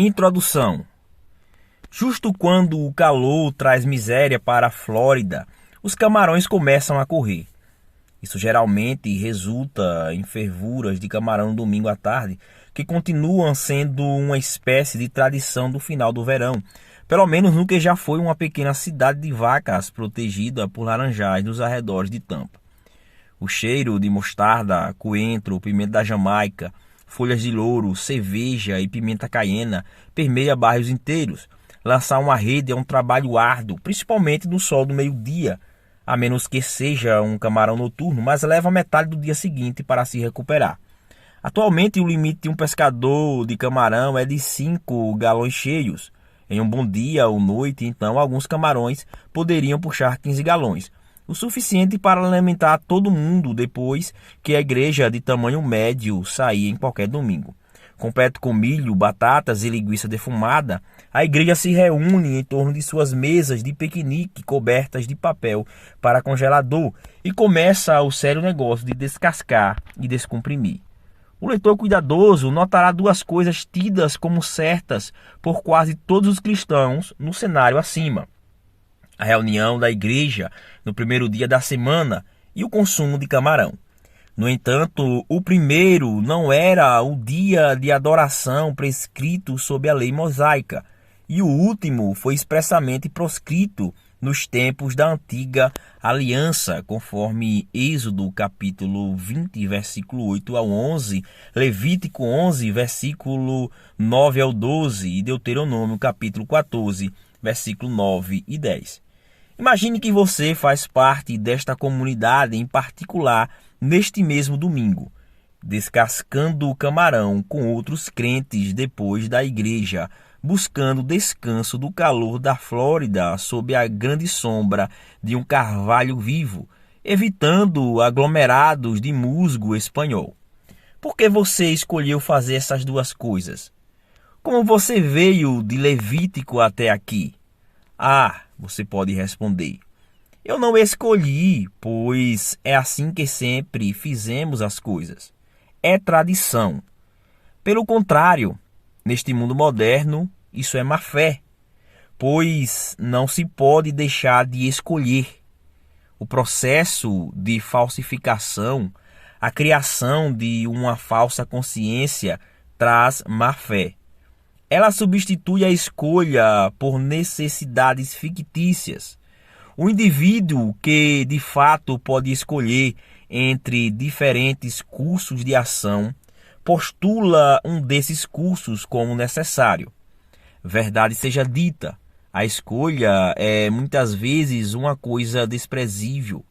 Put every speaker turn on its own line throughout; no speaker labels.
Introdução Justo quando o calor traz miséria para a Flórida, os camarões começam a correr. Isso geralmente resulta em fervuras de camarão domingo à tarde, que continuam sendo uma espécie de tradição do final do verão, pelo menos no que já foi uma pequena cidade de vacas protegida por laranjais nos arredores de Tampa. O cheiro de mostarda, coentro, pimenta da Jamaica, folhas de louro, cerveja e pimenta caiena permeia bairros inteiros. Lançar uma rede é um trabalho árduo, principalmente no sol do meio-dia, a menos que seja um camarão noturno, mas leva metade do dia seguinte para se recuperar. Atualmente, o limite de um pescador de camarão é de 5 galões cheios. Em um bom dia ou noite, então, alguns camarões poderiam puxar 15 galões, o suficiente para alimentar todo mundo depois que a igreja de tamanho médio sair em qualquer domingo. Completo com milho, batatas e linguiça defumada, a igreja se reúne em torno de suas mesas de piquenique cobertas de papel para congelador e começa o sério negócio de descascar e descomprimir. O leitor cuidadoso notará duas coisas tidas como certas por quase todos os cristãos no cenário acima a reunião da igreja no primeiro dia da semana e o consumo de camarão. No entanto, o primeiro não era o dia de adoração prescrito sob a lei mosaica, e o último foi expressamente proscrito nos tempos da antiga aliança, conforme Êxodo capítulo 20, versículo 8 ao 11, Levítico 11, versículo 9 ao 12 e Deuteronômio capítulo 14, versículo 9 e 10. Imagine que você faz parte desta comunidade em particular neste mesmo domingo, descascando o camarão com outros crentes depois da igreja, buscando descanso do calor da Flórida sob a grande sombra de um carvalho vivo, evitando aglomerados de musgo espanhol. Por que você escolheu fazer essas duas coisas? Como você veio de Levítico até aqui? Ah, você pode responder. Eu não escolhi, pois é assim que sempre fizemos as coisas. É tradição. Pelo contrário, neste mundo moderno, isso é má fé, pois não se pode deixar de escolher. O processo de falsificação, a criação de uma falsa consciência, traz má fé. Ela substitui a escolha por necessidades fictícias. O indivíduo que de fato pode escolher entre diferentes cursos de ação postula um desses cursos como necessário. Verdade seja dita, a escolha é muitas vezes uma coisa desprezível.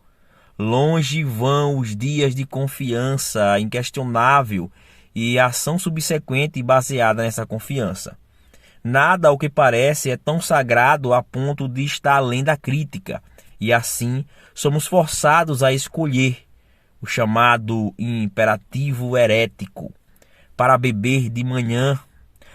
Longe vão os dias de confiança inquestionável e ação subsequente baseada nessa confiança. Nada ao que parece é tão sagrado a ponto de estar além da crítica, e assim somos forçados a escolher o chamado imperativo herético para beber de manhã.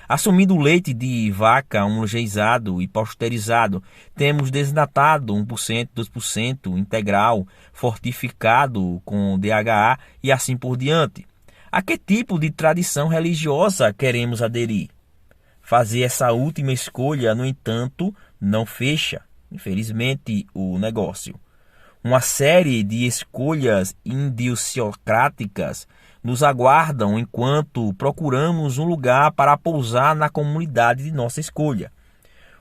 Assumindo o leite de vaca homogeneizado e pasteurizado, temos desnatado 1%, 2% integral, fortificado com DHA e assim por diante. A que tipo de tradição religiosa queremos aderir? Fazer essa última escolha, no entanto, não fecha, infelizmente, o negócio. Uma série de escolhas indiciocráticas nos aguardam enquanto procuramos um lugar para pousar na comunidade de nossa escolha.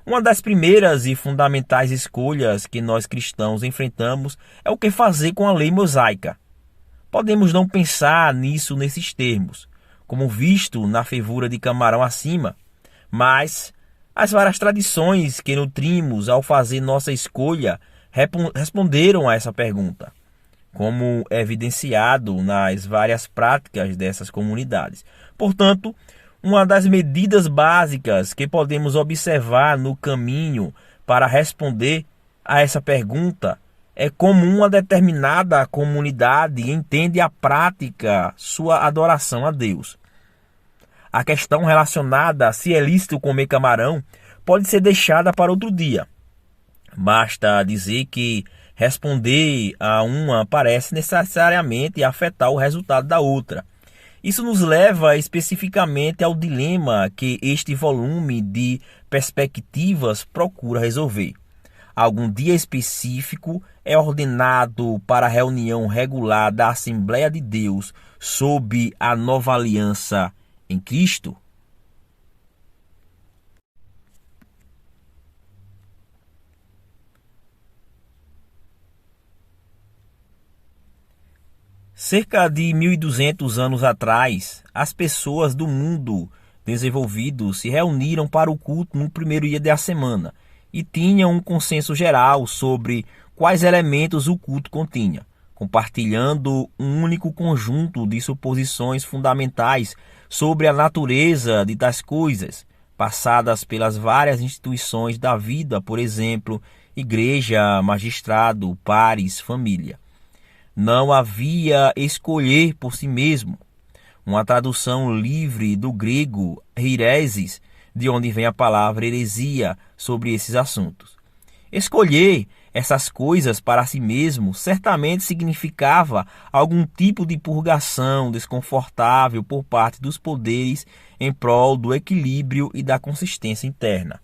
Uma das primeiras e fundamentais escolhas que nós cristãos enfrentamos é o que fazer com a lei mosaica. Podemos não pensar nisso nesses termos, como visto na fervura de camarão acima, mas as várias tradições que nutrimos ao fazer nossa escolha responderam a essa pergunta, como evidenciado nas várias práticas dessas comunidades. Portanto, uma das medidas básicas que podemos observar no caminho para responder a essa pergunta é como uma determinada comunidade entende a prática sua adoração a Deus. A questão relacionada a se é lícito comer camarão pode ser deixada para outro dia. Basta dizer que responder a uma parece necessariamente afetar o resultado da outra. Isso nos leva especificamente ao dilema que este volume de perspectivas procura resolver. Algum dia específico é ordenado para a reunião regular da Assembleia de Deus sob a nova aliança em Cristo? Cerca de 1200 anos atrás, as pessoas do mundo desenvolvido se reuniram para o culto no primeiro dia da semana e tinham um consenso geral sobre quais elementos o culto continha, compartilhando um único conjunto de suposições fundamentais sobre a natureza de tais coisas, passadas pelas várias instituições da vida, por exemplo, igreja, magistrado, pares, família não havia escolher por si mesmo. Uma tradução livre do grego hereses, de onde vem a palavra heresia sobre esses assuntos. Escolher essas coisas para si mesmo certamente significava algum tipo de purgação desconfortável por parte dos poderes em prol do equilíbrio e da consistência interna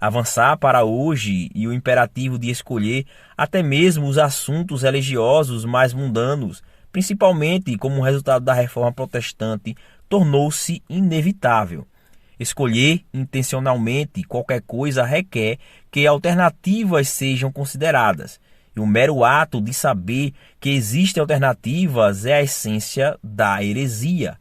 avançar para hoje e o imperativo de escolher até mesmo os assuntos religiosos mais mundanos, principalmente como resultado da reforma protestante, tornou-se inevitável. Escolher intencionalmente qualquer coisa requer que alternativas sejam consideradas. E o mero ato de saber que existem alternativas é a essência da heresia.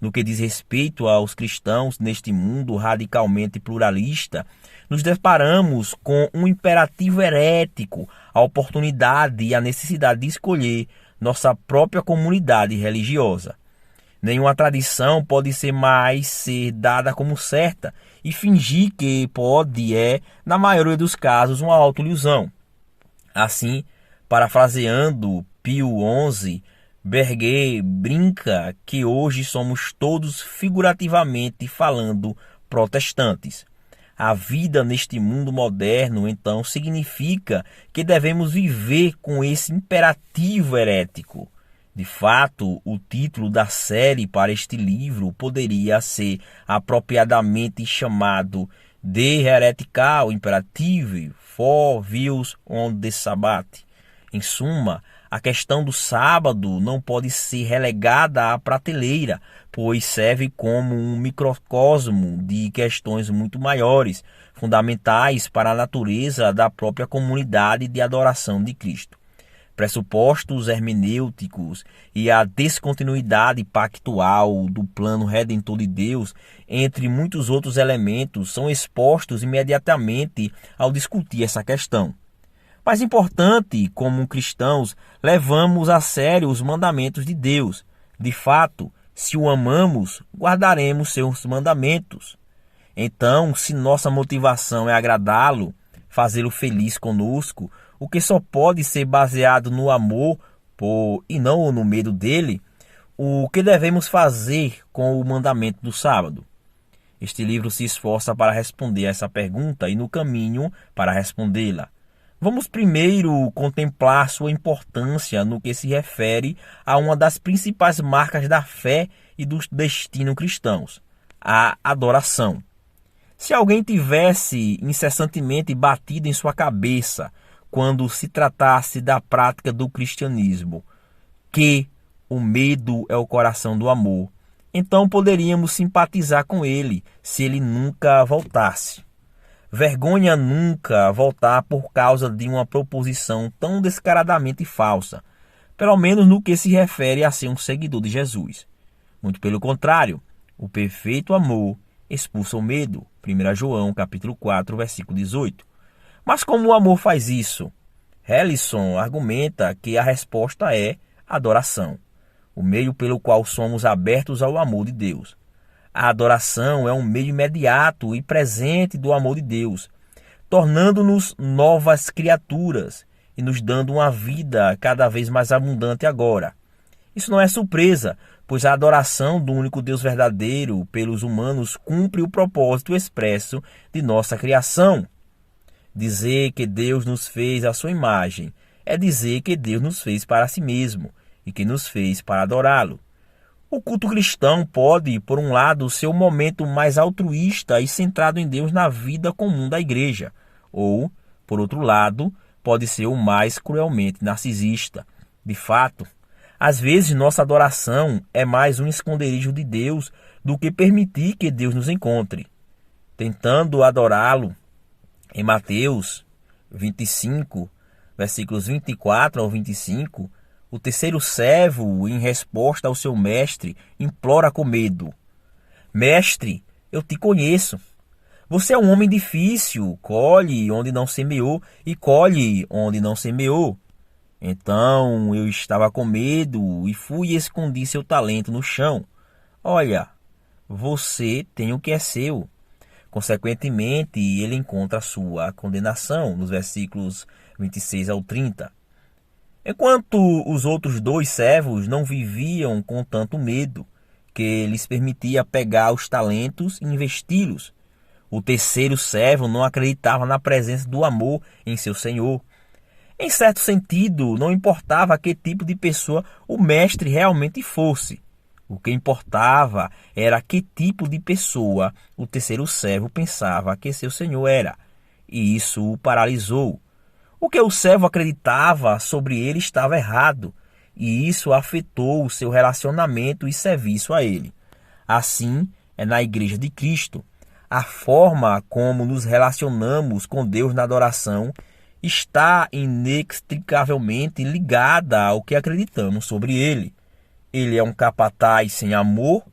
No que diz respeito aos cristãos neste mundo radicalmente pluralista, nos deparamos com um imperativo herético, a oportunidade e a necessidade de escolher nossa própria comunidade religiosa. Nenhuma tradição pode ser mais ser dada como certa e fingir que pode é, na maioria dos casos, uma autoilusão. Assim, parafraseando Pio XI, Berger brinca que hoje somos todos figurativamente falando protestantes. A vida neste mundo moderno, então, significa que devemos viver com esse imperativo herético. De fato, o título da série para este livro poderia ser apropriadamente chamado The Heretical Imperative for Views on the Sabbath. Em suma, a questão do sábado não pode ser relegada à prateleira, pois serve como um microcosmo de questões muito maiores, fundamentais para a natureza da própria comunidade de adoração de Cristo. Pressupostos hermenêuticos e a descontinuidade pactual do plano redentor de Deus, entre muitos outros elementos, são expostos imediatamente ao discutir essa questão. Mais importante, como cristãos, levamos a sério os mandamentos de Deus. De fato, se o amamos, guardaremos seus mandamentos. Então, se nossa motivação é agradá-lo, fazê-lo feliz conosco, o que só pode ser baseado no amor por, e não no medo dele, o que devemos fazer com o mandamento do sábado? Este livro se esforça para responder a essa pergunta e no caminho para respondê-la. Vamos primeiro contemplar sua importância no que se refere a uma das principais marcas da fé e do destino cristãos, a adoração. Se alguém tivesse incessantemente batido em sua cabeça quando se tratasse da prática do cristianismo, que o medo é o coração do amor, então poderíamos simpatizar com ele se ele nunca voltasse. Vergonha nunca voltar por causa de uma proposição tão descaradamente falsa, pelo menos no que se refere a ser um seguidor de Jesus. Muito pelo contrário, o perfeito amor expulsa o medo. 1 João capítulo 4, versículo 18. Mas como o amor faz isso? Hellison argumenta que a resposta é adoração, o meio pelo qual somos abertos ao amor de Deus. A adoração é um meio imediato e presente do amor de Deus, tornando-nos novas criaturas e nos dando uma vida cada vez mais abundante agora. Isso não é surpresa, pois a adoração do único Deus verdadeiro pelos humanos cumpre o propósito expresso de nossa criação. Dizer que Deus nos fez à sua imagem é dizer que Deus nos fez para si mesmo e que nos fez para adorá-lo. O culto cristão pode, por um lado, ser o momento mais altruísta e centrado em Deus na vida comum da igreja, ou, por outro lado, pode ser o mais cruelmente narcisista. De fato, às vezes nossa adoração é mais um esconderijo de Deus do que permitir que Deus nos encontre. Tentando adorá-lo, em Mateus 25, versículos 24 ao 25, o terceiro servo, em resposta ao seu mestre, implora com medo: Mestre, eu te conheço. Você é um homem difícil, colhe onde não semeou e colhe onde não semeou. Então eu estava com medo e fui e escondi seu talento no chão. Olha, você tem o que é seu. Consequentemente, ele encontra sua condenação nos versículos 26 ao 30. Enquanto os outros dois servos não viviam com tanto medo, que lhes permitia pegar os talentos e investi-los. O terceiro servo não acreditava na presença do amor em seu senhor. Em certo sentido, não importava que tipo de pessoa o mestre realmente fosse. O que importava era que tipo de pessoa o terceiro servo pensava que seu senhor era, e isso o paralisou. O que o servo acreditava sobre ele estava errado, e isso afetou o seu relacionamento e serviço a ele. Assim é na Igreja de Cristo. A forma como nos relacionamos com Deus na adoração está inextricavelmente ligada ao que acreditamos sobre ele. Ele é um capataz sem amor,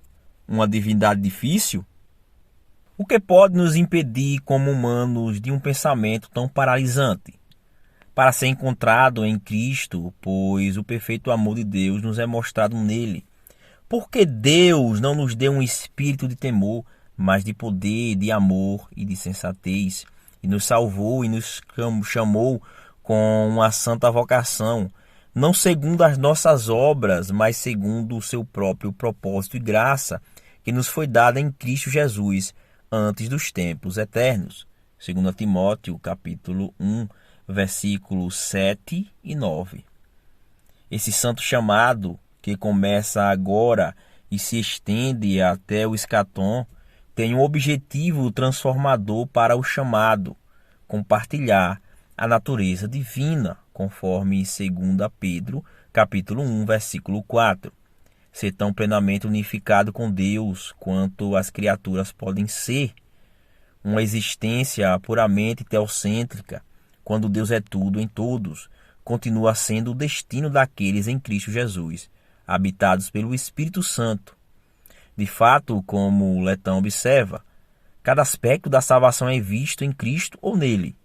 uma divindade difícil? O que pode nos impedir, como humanos, de um pensamento tão paralisante? para ser encontrado em Cristo, pois o perfeito amor de Deus nos é mostrado nele. Porque Deus não nos deu um espírito de temor, mas de poder, de amor e de sensatez, e nos salvou e nos chamou com uma santa vocação, não segundo as nossas obras, mas segundo o seu próprio propósito e graça, que nos foi dada em Cristo Jesus antes dos tempos eternos. 2 Timóteo, capítulo 1, versículos 7 e 9. Esse santo chamado, que começa agora e se estende até o escatom, tem um objetivo transformador para o chamado, compartilhar a natureza divina, conforme 2 Pedro, capítulo 1, versículo 4. Ser tão plenamente unificado com Deus quanto as criaturas podem ser. Uma existência puramente teocêntrica, quando Deus é tudo em todos, continua sendo o destino daqueles em Cristo Jesus, habitados pelo Espírito Santo. De fato, como Letão observa, cada aspecto da salvação é visto em Cristo ou nele.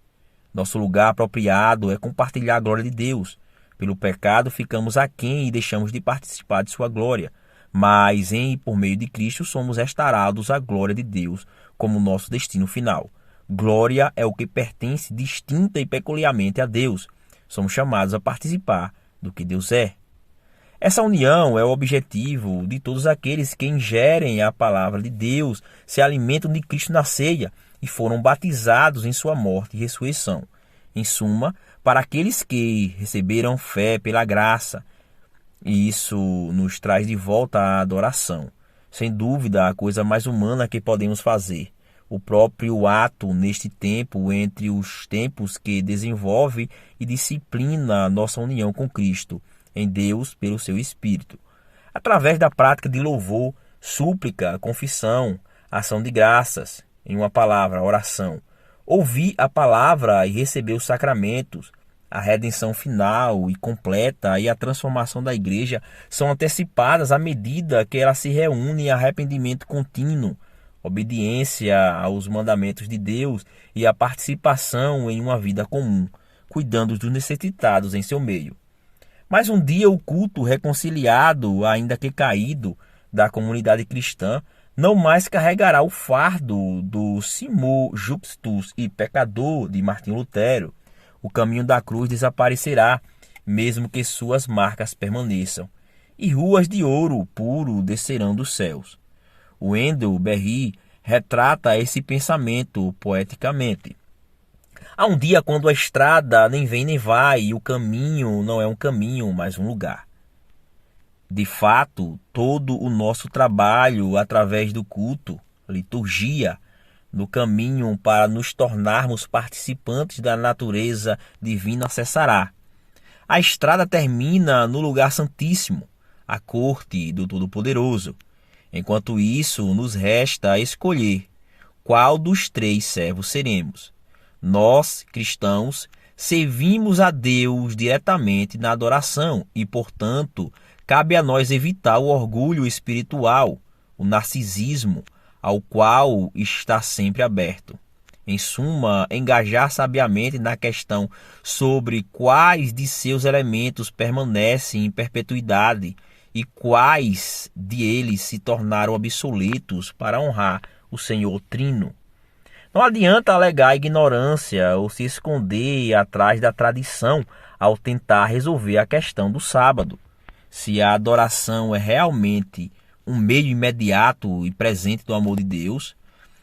Nosso lugar apropriado é compartilhar a glória de Deus. Pelo pecado ficamos aquém e deixamos de participar de sua glória, mas em e por meio de Cristo somos restaurados à glória de Deus como nosso destino final. Glória é o que pertence distinta e peculiarmente a Deus. Somos chamados a participar do que Deus é. Essa união é o objetivo de todos aqueles que ingerem a palavra de Deus, se alimentam de Cristo na ceia e foram batizados em sua morte e ressurreição. Em suma, para aqueles que receberam fé pela graça, e isso nos traz de volta à adoração. Sem dúvida, a coisa mais humana que podemos fazer o próprio ato neste tempo, entre os tempos que desenvolve e disciplina a nossa união com Cristo, em Deus pelo seu Espírito. Através da prática de louvor, súplica, confissão, ação de graças, em uma palavra, oração. Ouvir a palavra e receber os sacramentos, a redenção final e completa e a transformação da igreja são antecipadas à medida que ela se reúne em arrependimento contínuo obediência aos mandamentos de Deus e a participação em uma vida comum, cuidando dos necessitados em seu meio. Mas um dia o culto reconciliado, ainda que caído, da comunidade cristã não mais carregará o fardo do simul juxtus e pecador de Martim Lutero. O caminho da cruz desaparecerá, mesmo que suas marcas permaneçam, e ruas de ouro puro descerão dos céus. Wendell Berry retrata esse pensamento poeticamente. Há um dia quando a estrada nem vem nem vai e o caminho não é um caminho, mas um lugar. De fato, todo o nosso trabalho através do culto, liturgia, no caminho para nos tornarmos participantes da natureza divina cessará. A estrada termina no lugar santíssimo, a corte do Todo-Poderoso. Enquanto isso, nos resta escolher qual dos três servos seremos. Nós, cristãos, servimos a Deus diretamente na adoração e, portanto, cabe a nós evitar o orgulho espiritual, o narcisismo, ao qual está sempre aberto. Em suma, engajar sabiamente na questão sobre quais de seus elementos permanecem em perpetuidade e quais de eles se tornaram obsoletos para honrar o Senhor Trino. Não adianta alegar ignorância ou se esconder atrás da tradição ao tentar resolver a questão do sábado se a adoração é realmente um meio imediato e presente do amor de Deus,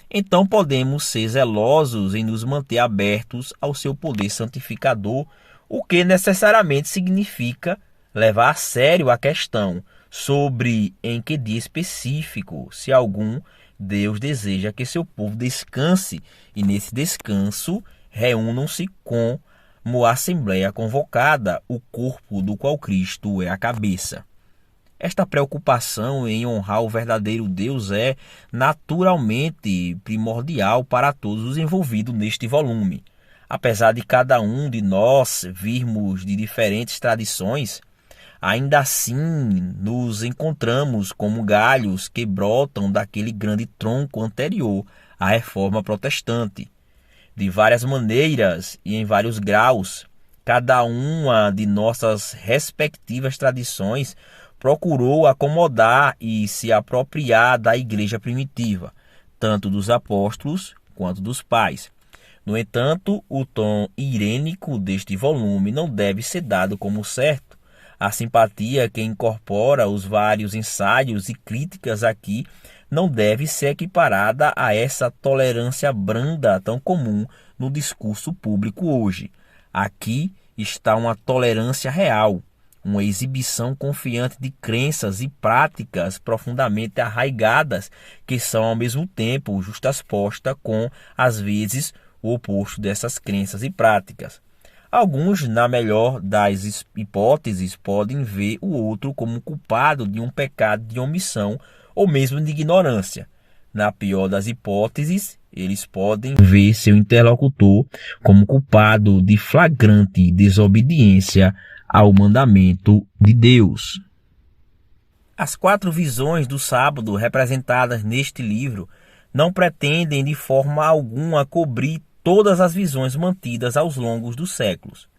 então podemos ser zelosos em nos manter abertos ao seu poder santificador, o que necessariamente significa levar a sério a questão sobre em que dia específico, se algum, Deus deseja que seu povo descanse e nesse descanso reúnam-se com como assembleia convocada, o corpo do qual Cristo é a cabeça. Esta preocupação em honrar o verdadeiro Deus é naturalmente primordial para todos os envolvidos neste volume. Apesar de cada um de nós virmos de diferentes tradições, ainda assim nos encontramos como galhos que brotam daquele grande tronco anterior à reforma protestante de várias maneiras e em vários graus. Cada uma de nossas respectivas tradições procurou acomodar e se apropriar da igreja primitiva, tanto dos apóstolos quanto dos pais. No entanto, o tom irênico deste volume não deve ser dado como certo. A simpatia que incorpora os vários ensaios e críticas aqui não deve ser equiparada a essa tolerância branda tão comum no discurso público hoje. Aqui está uma tolerância real, uma exibição confiante de crenças e práticas profundamente arraigadas que são ao mesmo tempo justasposta com, às vezes, o oposto dessas crenças e práticas. Alguns, na melhor das hipóteses, podem ver o outro como culpado de um pecado de omissão ou mesmo de ignorância. Na pior das hipóteses, eles podem ver seu interlocutor como culpado de flagrante desobediência ao mandamento de Deus. As quatro visões do sábado representadas neste livro não pretendem de forma alguma cobrir todas as visões mantidas aos longos dos séculos.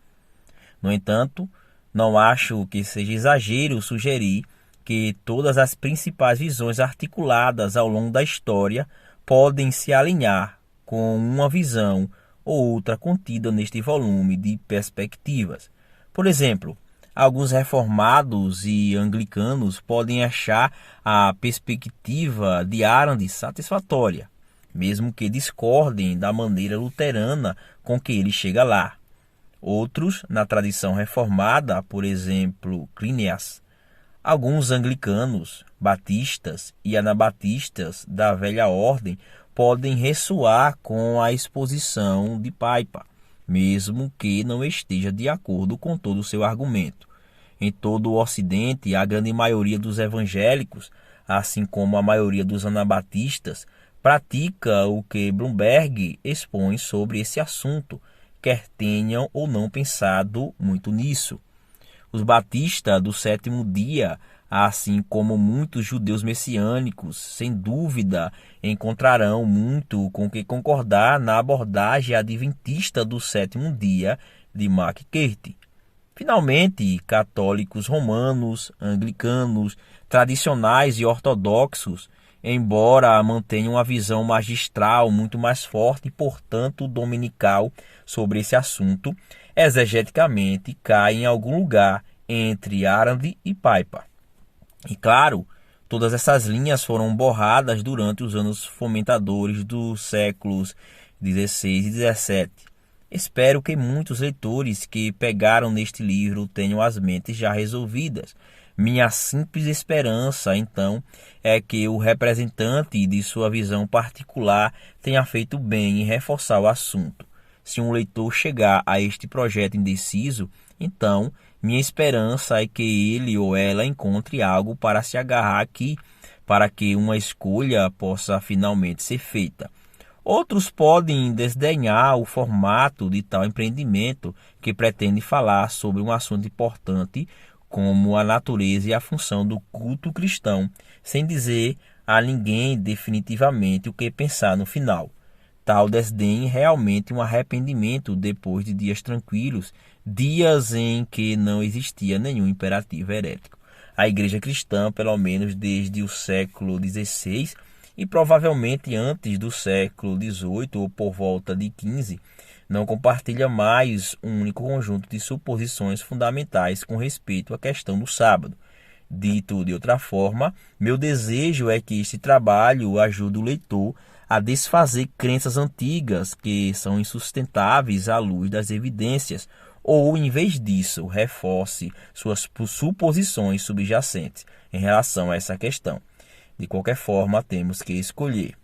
No entanto, não acho que seja exagero sugerir que todas as principais visões articuladas ao longo da história podem se alinhar com uma visão ou outra contida neste volume de perspectivas. Por exemplo, alguns reformados e anglicanos podem achar a perspectiva de Arand satisfatória, mesmo que discordem da maneira luterana com que ele chega lá. Outros, na tradição reformada, por exemplo, Clíneas, Alguns anglicanos, batistas e anabatistas da velha ordem podem ressoar com a exposição de Paipa, mesmo que não esteja de acordo com todo o seu argumento. Em todo o Ocidente, a grande maioria dos evangélicos, assim como a maioria dos anabatistas, pratica o que Bloomberg expõe sobre esse assunto, quer tenham ou não pensado muito nisso. Os batistas do sétimo dia, assim como muitos judeus messiânicos, sem dúvida encontrarão muito com que concordar na abordagem adventista do sétimo dia de McCarthy. Finalmente, católicos romanos, anglicanos, tradicionais e ortodoxos, embora mantenham uma visão magistral muito mais forte e, portanto, dominical sobre esse assunto, exegeticamente cai em algum lugar entre Arand e Paipa. E claro, todas essas linhas foram borradas durante os anos fomentadores dos séculos 16 e 17. Espero que muitos leitores que pegaram neste livro tenham as mentes já resolvidas, Minha simples esperança, então, é que o representante de sua visão particular tenha feito bem em reforçar o assunto. Se um leitor chegar a este projeto indeciso, então minha esperança é que ele ou ela encontre algo para se agarrar aqui, para que uma escolha possa finalmente ser feita. Outros podem desdenhar o formato de tal empreendimento que pretende falar sobre um assunto importante como a natureza e a função do culto cristão, sem dizer a ninguém definitivamente o que pensar no final. Tal desdém realmente um arrependimento depois de dias tranquilos, dias em que não existia nenhum imperativo herético. A igreja cristã, pelo menos desde o século XVI e provavelmente antes do século XVIII ou por volta de XV, não compartilha mais um único conjunto de suposições fundamentais com respeito à questão do sábado. Dito de outra forma, meu desejo é que este trabalho ajude o leitor a desfazer crenças antigas que são insustentáveis à luz das evidências, ou, em vez disso, reforce suas suposições subjacentes em relação a essa questão. De qualquer forma, temos que escolher.